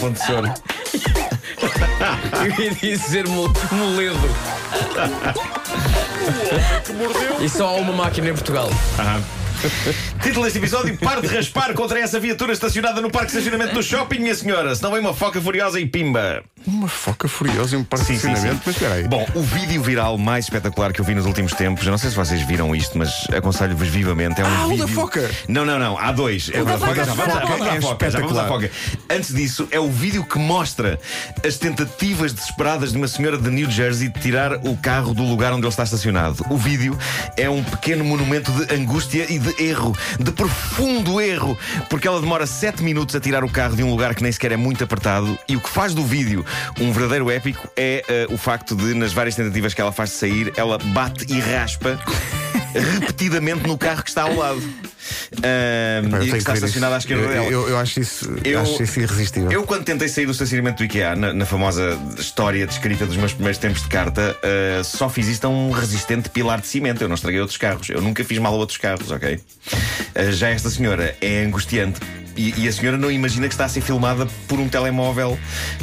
Ponto de sono. Eu ia dizer mo- moledo. E só há uma máquina em Portugal. Título deste episódio: Pare de raspar contra essa viatura estacionada no parque de estacionamento do shopping, minha senhora. Senão vem uma foca furiosa e pimba. Uma foca furiosa em um parque de estacionamento, mas espera aí. Bom, o vídeo viral mais espetacular que eu vi nos últimos tempos, eu não sei se vocês viram isto, mas aconselho-vos vivamente. É um Ah, o vídeo... da foca. Não, não, não. Há dois. É o da da foca. foca Já vamos à é foca, já vamos à foca, espetacular. foca. Antes disso, é o vídeo que mostra as tentativas desesperadas de uma senhora de New Jersey de tirar o carro do lugar onde ele está estacionado. O vídeo é um pequeno monumento de angústia e de erro, de profundo erro, porque ela demora 7 minutos a tirar o carro de um lugar que nem sequer é muito apertado. E o que faz do vídeo um verdadeiro épico é eh, o facto de, nas várias tentativas que ela faz de sair, ela bate e raspa repetidamente no carro que está ao lado. Eu e que está estacionado à esquerda eu, dela. eu, eu acho isso, Eu- acho isso irresistível. Eu, quando tentei sair do estacionamento do IKEA, na, na famosa história descrita dos meus primeiros tempos de carta, uh, só fiz isto a um resistente pilar de cimento. Eu não estraguei outros carros. Eu nunca fiz mal a outros carros, ok? Uh, já esta senhora é angustiante. E, e a senhora não imagina que está a ser filmada por um telemóvel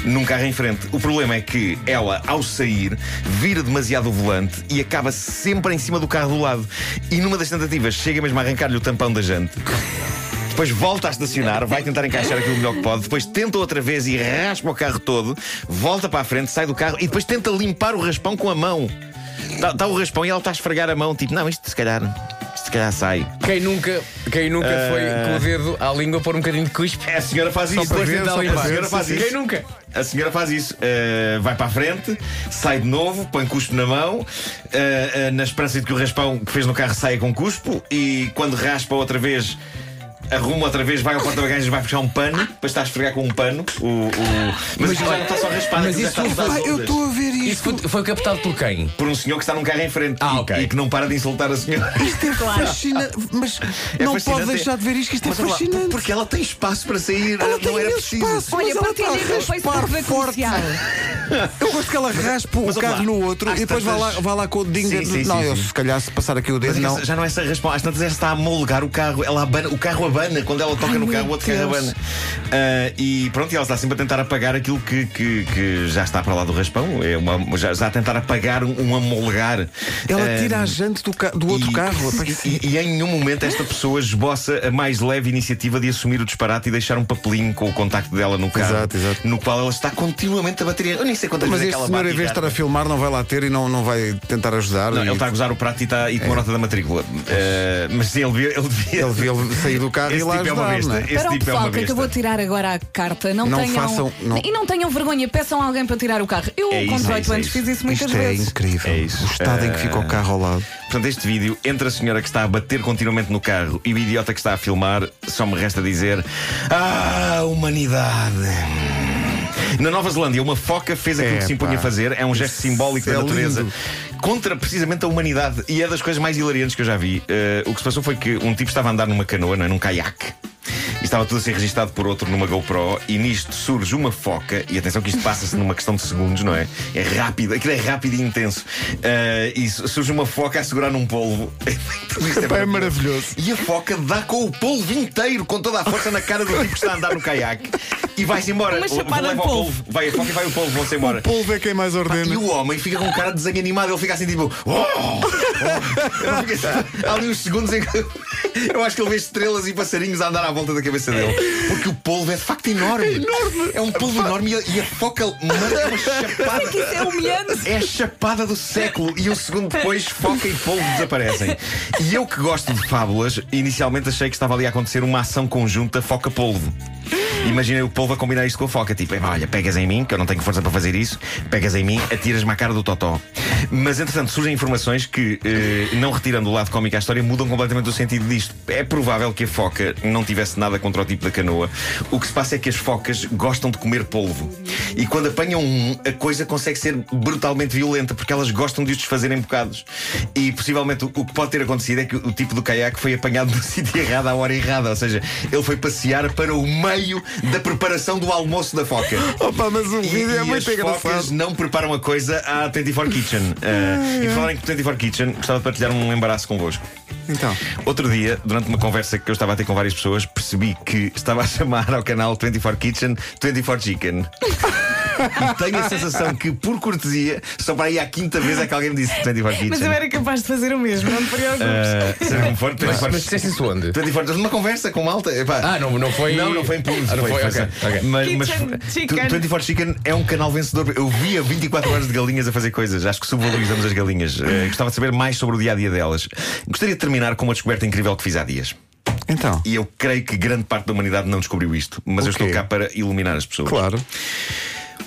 num carro em frente. O problema é que ela, ao sair, vira demasiado o volante e acaba sempre em cima do carro do lado. E numa das tentativas, chega mesmo a arrancar-lhe o tampão da jante. Depois volta a estacionar, vai tentar encaixar aquilo melhor que pode, depois tenta outra vez e raspa o carro todo, volta para a frente, sai do carro e depois tenta limpar o raspão com a mão. Está o raspão e ela está a esfregar a mão, tipo, não, isto se calhar, calhar sai. Quem nunca, quem nunca foi com o dedo à língua pôr um bocadinho de cuspe? A senhora faz isso, para ver, a só para ver, senhora faz sim. isso. Quem nunca? A senhora faz isso, Uh, vai para a frente, sai de novo, põe cuspo na mão, uh, uh, na esperança de que o raspão que fez no carro saia com cuspo, e quando raspa outra vez. Arruma outra vez, vai ao porta-bagagens, vai puxar um pano, depois está a esfregar com um pano. O, o... Mas, aquilo já não está só raspado, mas isso está a tudo mudar Ah, eu estou a ver Isso isto. foi, foi captado por quem? Por um senhor que está num carro em frente Ah, e, ok. e que não para de insultar a senhora. Isto é fascinante. Mas não fascinante, pode deixar de ver isto, que isto é Mas lá, fascinante. Porque ela tem espaço para sair, Ela tem não era preciso. espaço. Olha, Mas ela está a raspar da forte. Eu gosto que ela raspa o Mas, carro lá, no outro às e depois vai lá, vai lá com o dedinho. Sim, de- sim, não, sim, eu sim. se calhar se passar aqui o dedo, Mas não. já não é essa resposta. Às tantas ela está a molgar o carro. Ela abana, o carro abana. Quando ela toca no meu carro, o outro carro Deus. abana. Ah, e pronto, e ela está sempre a tentar apagar aquilo que, que, que já está para lá do raspão. É uma, já, já a tentar apagar um, um amolgar. Ela Ah, tira a jante do, do outro e, carro. E, e em nenhum momento esta pessoa esboça a mais leve iniciativa de assumir o disparate e deixar um papelinho com o contacto dela no carro. Exato, exato. No qual ela está continuamente a bater. Eu nem sei quantas Mas vezes é ela senhor, bate em e vez de estar a filmar, não vai lá ter e não, não vai tentar ajudar. Não, e- ele está a gozar o prato e, está, e tomou nota da matrícula. Ah, mas sim, ele devia. Ele devia, Ele devia sair do carro e esse ir lá tipo é uma ajudar, besta. não é? Esse Para o tipo é pessoal uma que acabou de tirar agora a carta, não, Não tenham. façam- não- E não tenham vergonha, peçam a alguém para tirar o carro. Eu, É isso, com é 18 isso, é anos, fiz isso muitas Isto é vezes. incrível. É isso. O estado em que fica o Ah. carro ao lado. Portanto, este vídeo, entre a senhora que está a bater continuamente no carro e o idiota que está a filmar, só me resta dizer: Ah, humanidade! Na Nova Zelândia, uma foca fez aquilo É, que se impunha pá. a fazer, é um gesto simbólico é da natureza. lindo. Contra precisamente a humanidade. E é das coisas mais hilariantes que eu já vi. Eh, o que se passou foi que um tipo estava a andar numa canoa, não é? num caiaque. E estava tudo a ser registado por outro numa GoPro e nisto surge uma foca, e atenção que isto passa-se numa questão de segundos, não é? É rápido, aquilo é rápido e intenso. Eh, e su- surge uma foca a segurar num polvo. Isto Epá, é maravilhoso. E a foca dá com o polvo inteiro, com toda a força na cara do tipo que está a andar no caiaque. E vai-se embora. Uma chapada Leva de ao polvo. Vai a foca e vai o polvo, vão-se embora. O polvo é quem mais E ordena. o homem fica com um cara de desenho animado, ele fica assim tipo. "Oh, oh." Assim, Há ali uns segundos em que eu acho que ele vê estrelas e passarinhos a andar à volta da cabeça dele. Porque o polvo é de facto enorme. É enorme. É um polvo enorme e a, e a foca manda uma chapada. Que isso é humilhante. É a chapada do século e um segundo depois foca e polvo desaparecem. E eu que gosto de fábulas, inicialmente achei que estava ali a acontecer uma ação conjunta foca-polvo. Imaginei o polvo a combinar isto com a foca, tipo, "Epá, olha, pegas em mim, que eu não tenho força para fazer isso, pegas em mim, atiras-me à cara do Totó. Mas entretanto surgem informações que, eh, não retirando o lado cómico à história, mudam completamente o sentido disto. É provável que a foca não tivesse nada contra o tipo da canoa. O que se passa é que as focas gostam de comer polvo. E quando apanham um, a coisa consegue ser brutalmente violenta, porque elas gostam de os desfazer em bocados. E possivelmente o, o que pode ter acontecido é que o, tipo do caiaque foi apanhado no sítio errado à hora errada. Ou seja, ele foi passear para o meio da preparação do almoço da foca. Opa, mas o E, vídeo é e muito as focas engraçado. não preparam a coisa à 24 Kitchen. Kitchen. Uh, e por falar em 24 Kitchen, gostava de partilhar um embaraço convosco. Então, Outro dia, durante uma conversa que eu estava a ter com várias pessoas, percebi que estava a chamar ao canal 24 Kitchen 24 Chicken. E tenho a sensação que, por cortesia, só para aí à quinta vez é que alguém me disse 24 Kitchen. Mas eu era capaz de fazer o mesmo, não te preocupes. Uh, seja como for, Mas, 24 mas disseste isso onde? 24 numa conversa com malta. Epá, Ah, não, não foi. Não, não foi em público. Ah, não foi, ok, só- ok. Mas, mas Kitchen Chicken. 24 Chicken é um canal vencedor. Eu via 24 horas de galinhas a fazer coisas. Acho que subvalorizamos as galinhas. Eh, gostava de saber mais sobre o dia a dia delas. Gostaria de terminar com uma descoberta incrível que fiz há dias. então. E eu creio que grande parte da humanidade não descobriu isto, mas O eu estou cá para iluminar as pessoas. Claro.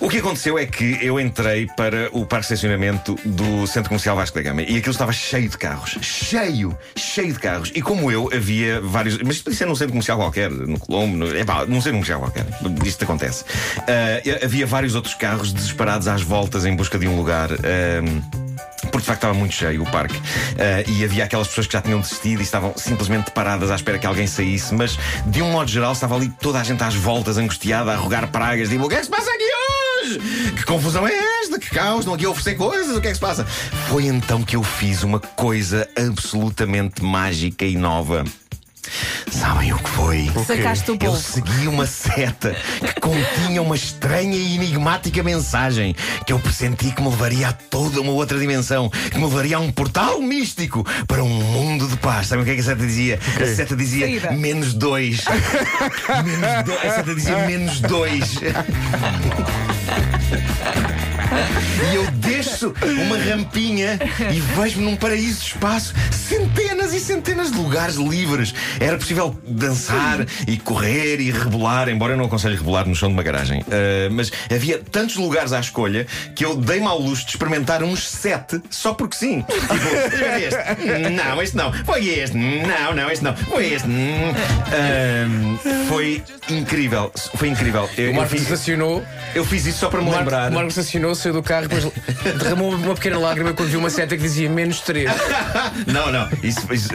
O que aconteceu é que eu entrei para o parque de estacionamento do Centro Comercial Vasco da Gama e aquilo estava cheio de carros. Cheio, cheio de carros. E como eu, havia vários. Mas isto é num centro comercial qualquer, no Colombo, no... é pá, num centro comercial qualquer. Isto acontece. Ah, havia vários outros carros desesperados às voltas em busca de um lugar. ah, porque de facto estava muito cheio o parque Ah, e havia aquelas pessoas que já tinham desistido e estavam simplesmente paradas à espera que alguém saísse, mas de um modo geral estava ali toda a gente às voltas, angustiada, a rogar pragas, tipo, o que é que se passa hoje? Que confusão é esta? Que caos? Estão aqui a oferecer coisas? O que é que se passa? Foi então que eu fiz uma coisa absolutamente mágica e nova. Sabem o que foi? Sacaste o Eu segui uma seta que continha uma estranha e enigmática mensagem que eu pressenti que me levaria a toda uma outra dimensão, que me levaria a um portal místico para um mundo de paz. Sabem o que é que a seta dizia? A seta dizia Saída. menos dois. menos dois. A seta dizia menos dois. E eu desço uma rampinha e vejo-me num paraíso de espaço, centenas e centenas de lugares livres. Era possível dançar e correr e rebolar, embora eu não aconselhe rebolar no chão de uma garagem. Ah, mas havia tantos lugares à escolha que eu dei-me ao luxo de experimentar uns sete só porque sim. Tipo, este. Não, este não. Foi este. Não, não, este não. Foi este. Ah, foi incrível. Foi incrível. Eu, O eu Marco fiz, estacionou. eu fiz isso só para me lembrar. o Marco estacionou, saiu do carro, depois derramou uma pequena lágrima quando viu uma seta que dizia menos 3. Não, não, isso, isso,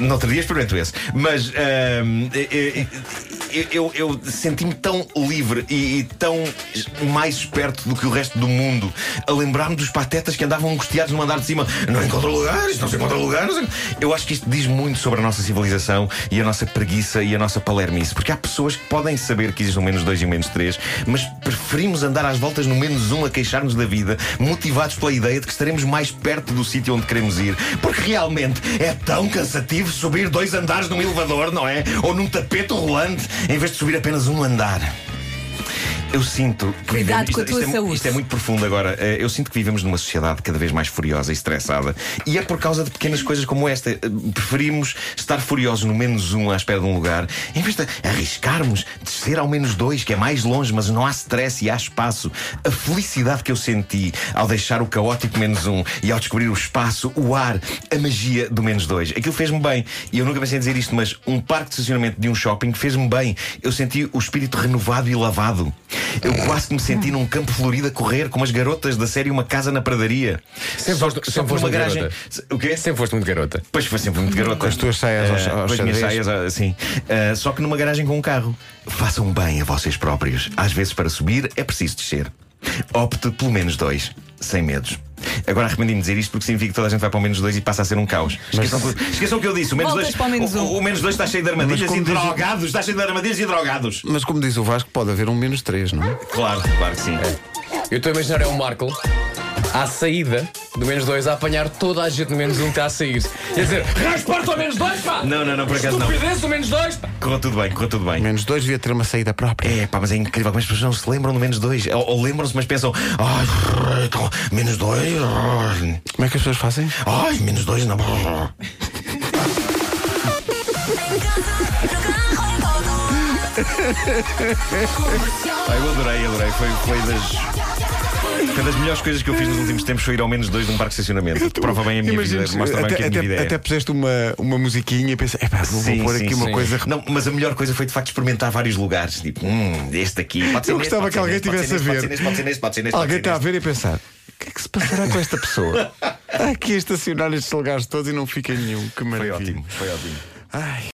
no outro dia experimento esse. Mas ahm, eu, eu, eu- senti-me tão livre e, e tão mais esperto do que o resto do mundo a lembrar-me dos patetas que andavam angustiados no andar de cima. Não encontro lugar, isto não se encontra lugar. não sei- Eu acho que isto diz muito sobre a nossa civilização e a nossa preguiça e a nossa palermice. Porque há pessoas que podem saber que existe um menos dois e menos três, mas preferimos andar às voltas no menos um a queixar-nos da vida, motivados pela ideia de que estaremos mais perto do sítio onde queremos ir. Porque realmente é tão cansativo subir dois andares num elevador, não é? Ou num tapete rolante, em vez de subir apenas um andar. Eu sinto. que Cuidado vivemos- com a isto, tua isto é, saúde. Isto é muito profundo agora. Eh, Eu sinto que vivemos numa sociedade cada vez mais furiosa e estressada. E é por causa de pequenas coisas como esta. Eh, Preferimos estar furiosos no menos um à espera de um lugar, em vez de arriscarmos descer ao menos dois, que é mais longe, mas não há stress e há espaço. A felicidade que eu senti ao deixar o caótico menos um e ao descobrir o espaço, o ar, a magia do menos dois. Aquilo fez-me bem. E eu nunca pensei em dizer isto, mas um parque de estacionamento de um shopping fez-me bem. Eu senti o espírito renovado e lavado. Eu quase que me senti num campo florido a correr com as garotas da série Uma Casa na Pradaria. Sempre foste- sempre foste muito garagem. garota. O quê? Sempre foste muito garota. Pois foi sempre muito garota. Com as tuas saias aos- Eh, aos as minhas saias, ah, sim. Eh, só que numa garagem com um carro. Façam bem a vocês próprios. Às vezes, para subir, é preciso descer. Opte pelo menos dois, sem medos. Agora arrependi-me de dizer isto porque significa que toda a gente vai para o menos dois e passa a ser um caos. Esqueçam, esqueçam o que eu disse. O menos Voltas dois, para o menos o, um. o menos dois está cheio de armadilhas Mas e diz drogados. Está cheio de armadilhas e drogados. Mas como diz o Vasco, pode haver um menos 3, não é? Claro, claro que sim. Eu estou a imaginar é o Marco à saída do menos 2 a apanhar toda a gente do menos 1 um que está a sair. Quer dizer, raspa-te ao menos 2, pá! Não, não, não, por acaso não. Estupidez do menos 2, pá! Correu tudo bem, correu tudo bem. Menos 2 devia ter uma saída própria. É, pá, mas é incrível como as pessoas não se lembram do menos dois. Ou, ou lembram-se, mas pensam, ai, então, menos dois. Como é que as pessoas fazem? Ai, menos dois, não. Ai, eu adorei, adorei. Foi, foi das. Foi das melhores coisas que eu fiz nos últimos tempos foi ir ao menos dois num parque de estacionamento. Prova bem a minha Imagina, vida, mostra bem até, que a minha até- vida é. até puseste uma, uma musiquinha e pensei, epá, vou, Sim, vou pôr sim, aqui uma sim. coisa. Não, mas a melhor coisa foi de facto experimentar vários lugares. Tipo, hum, este aqui. Pode ser Eu neste, gostava que alguém neste, pode ser tivesse a Pode ver. ser neste, pode ser neste, pode ser neste. Alguém está a ver e a pensar: o que é que se passará com esta pessoa? Está aqui a estacionar estes lugares todos e não fica nenhum. Que neste. Foi maravilha. ótimo, foi ótimo. Ai.